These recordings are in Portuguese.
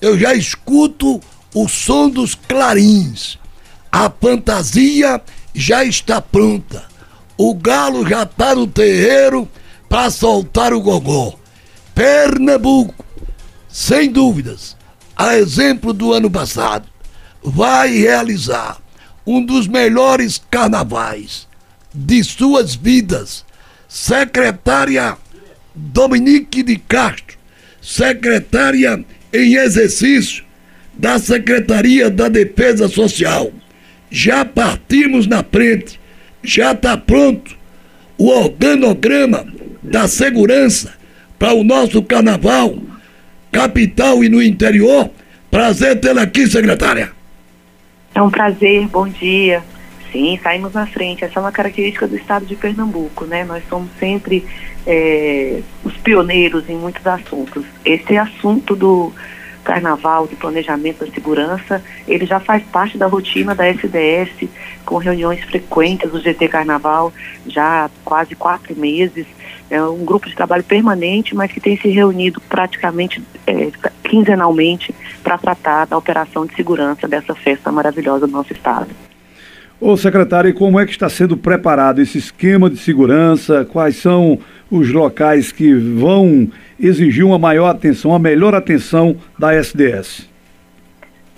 eu já escuto o som dos clarins. A fantasia já está pronta. O galo já está no terreiro para soltar o gogó. Pernambuco, sem dúvidas, a exemplo do ano passado, vai realizar um dos melhores carnavais de suas vidas. Secretária Dominique de Castro, secretária em exercício da Secretaria da Defesa Social. Já partimos na frente, já está pronto o organograma da segurança para o nosso carnaval, capital e no interior. Prazer tê-la aqui, secretária. É um prazer, bom dia. Sim, saímos na frente. Essa é uma característica do estado de Pernambuco, né? Nós somos sempre é, os pioneiros em muitos assuntos. Esse assunto do carnaval, do planejamento da segurança, ele já faz parte da rotina da SDS, com reuniões frequentes do GT Carnaval, já há quase quatro meses. É um grupo de trabalho permanente, mas que tem se reunido praticamente é, quinzenalmente para tratar da operação de segurança dessa festa maravilhosa do nosso estado. Ô secretário, como é que está sendo preparado esse esquema de segurança? Quais são os locais que vão exigir uma maior atenção, uma melhor atenção da SDS?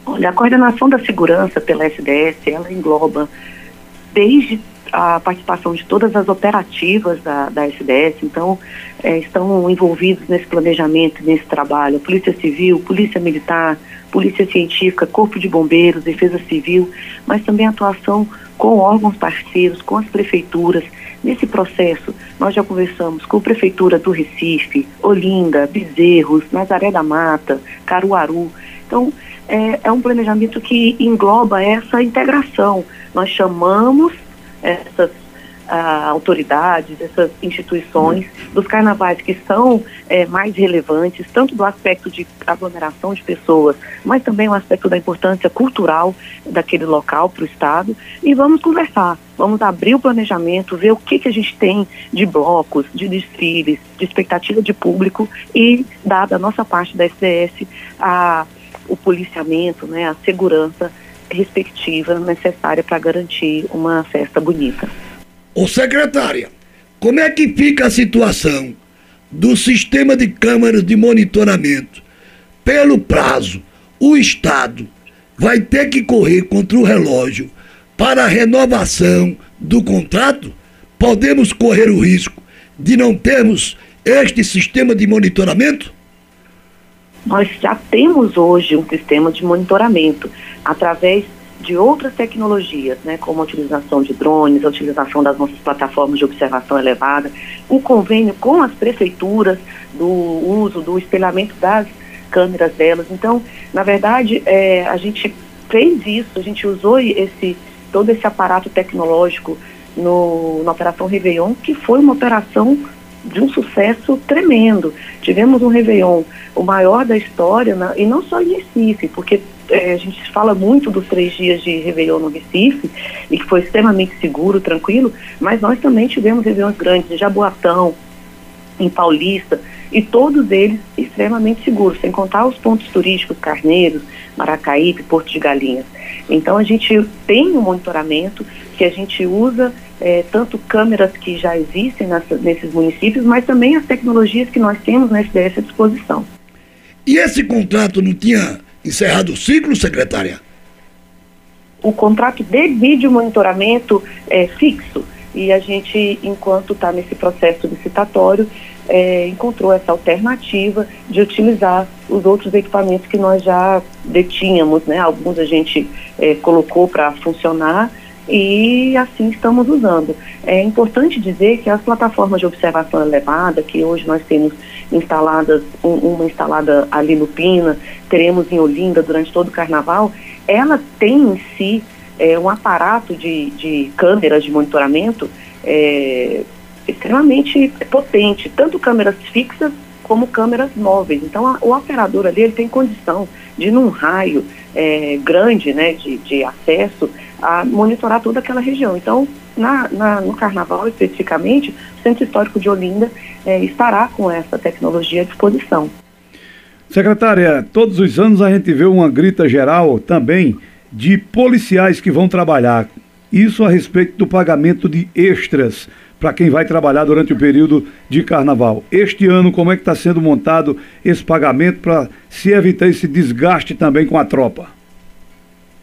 Olha, a coordenação da segurança pela SDS, ela engloba desde a participação de todas as operativas da, da SDS, então é, estão envolvidos nesse planejamento, nesse trabalho, Polícia Civil, Polícia Militar, Polícia Científica, Corpo de Bombeiros, Defesa Civil, mas também atuação com órgãos parceiros, com as prefeituras. Nesse processo, nós já conversamos com a Prefeitura do Recife, Olinda, Bezerros, Nazaré da Mata, Caruaru. Então, é, é um planejamento que engloba essa integração. Nós chamamos essas uh, autoridades, essas instituições dos carnavais que são é, mais relevantes, tanto do aspecto de aglomeração de pessoas, mas também o aspecto da importância cultural daquele local para o Estado, e vamos conversar. Vamos abrir o planejamento, ver o que, que a gente tem de blocos, de desfiles, de expectativa de público e, dada a nossa parte da SDS, a, o policiamento, né, a segurança respectiva necessária para garantir uma festa bonita. Ô secretária, como é que fica a situação do sistema de câmaras de monitoramento? Pelo prazo, o Estado vai ter que correr contra o relógio para a renovação do contrato? Podemos correr o risco de não termos este sistema de monitoramento? Nós já temos hoje um sistema de monitoramento através de outras tecnologias, né, como a utilização de drones, a utilização das nossas plataformas de observação elevada, o convênio com as prefeituras do uso do espelhamento das câmeras delas. Então, na verdade, é, a gente fez isso, a gente usou esse todo esse aparato tecnológico no, na Operação Réveillon, que foi uma operação de um sucesso tremendo. Tivemos um Réveillon, o maior da história, na, e não só em Recife, porque é, a gente fala muito dos três dias de Réveillon no Recife, e que foi extremamente seguro, tranquilo, mas nós também tivemos Réveillons grandes em Jaboatão, em Paulista, e todos eles extremamente seguros, sem contar os pontos turísticos Carneiros, Maracaípe, Porto de Galinhas. Então a gente tem um monitoramento que a gente usa é, tanto câmeras que já existem nessa, nesses municípios, mas também as tecnologias que nós temos na SDS à disposição. E esse contrato não tinha encerrado o ciclo, secretária? O contrato de vídeo monitoramento é fixo e a gente, enquanto está nesse processo licitatório, é, encontrou essa alternativa de utilizar os outros equipamentos que nós já detínhamos, né? Alguns a gente é, colocou para funcionar e assim estamos usando. É importante dizer que as plataformas de observação elevada, que hoje nós temos instaladas, um, uma instalada ali no Pina, teremos em Olinda durante todo o carnaval, ela tem em si é, um aparato de, de câmeras de monitoramento é, extremamente potente, tanto câmeras fixas como câmeras móveis. Então, a, o operador ali ele tem condição de, num raio é, grande né, de, de acesso, a monitorar toda aquela região. Então, na, na, no Carnaval especificamente, o Centro Histórico de Olinda é, estará com essa tecnologia à disposição. Secretária, todos os anos a gente vê uma grita geral também de policiais que vão trabalhar. Isso a respeito do pagamento de extras para quem vai trabalhar durante o período de carnaval. Este ano, como é que está sendo montado esse pagamento para se evitar esse desgaste também com a tropa?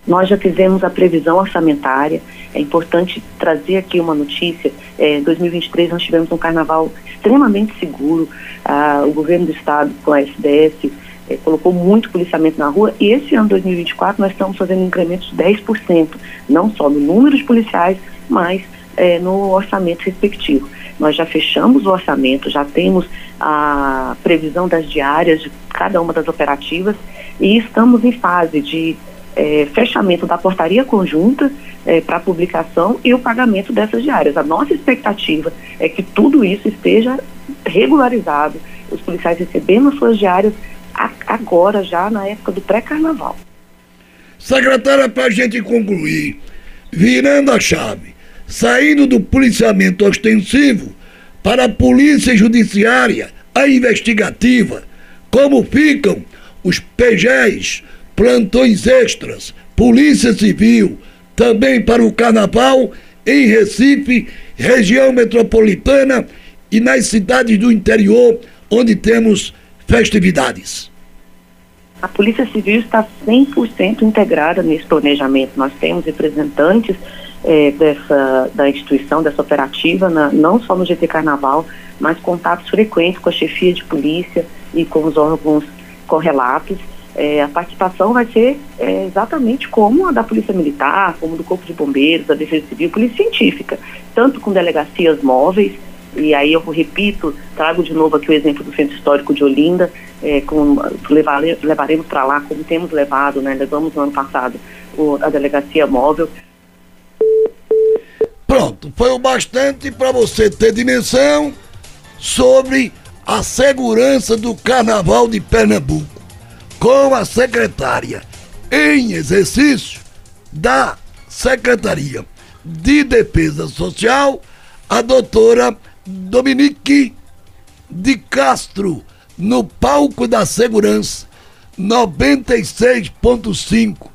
Nós já fizemos a previsão orçamentária. É importante trazer aqui uma notícia. É, em 2023 nós tivemos um carnaval extremamente seguro. Ah, o governo do estado com a SDS é, colocou muito policiamento na rua e esse ano 2024 nós estamos fazendo incrementos de 10%, não só no número de policiais, mas é, no orçamento respectivo. Nós já fechamos o orçamento, já temos a previsão das diárias de cada uma das operativas e estamos em fase de é, fechamento da portaria conjunta é, para publicação e o pagamento dessas diárias. A nossa expectativa é que tudo isso esteja regularizado, os policiais recebendo suas diárias agora, já na época do pré-carnaval. Secretária, para a gente concluir, virando a chave, saindo do policiamento ostensivo para a polícia judiciária, a investigativa, como ficam os PGs, plantões extras, polícia civil, também para o carnaval em Recife, região metropolitana e nas cidades do interior, onde temos festividades. A Polícia Civil está 100% integrada nesse planejamento. Nós temos representantes é, dessa, da instituição, dessa operativa, na, não só no GT Carnaval, mas contatos frequentes com a chefia de polícia e com os órgãos correlatos. É, a participação vai ser é, exatamente como a da Polícia Militar, como do Corpo de Bombeiros, da Defesa Civil, Polícia Científica, tanto com delegacias móveis, e aí eu repito, trago de novo aqui o exemplo do Centro Histórico de Olinda, é, com, levar, levaremos para lá, como temos levado, né, levamos no ano passado o, a delegacia móvel, Pronto, foi o bastante para você ter dimensão sobre a segurança do Carnaval de Pernambuco, com a secretária em exercício da Secretaria de Defesa Social, a doutora Dominique de Castro, no palco da segurança 96.5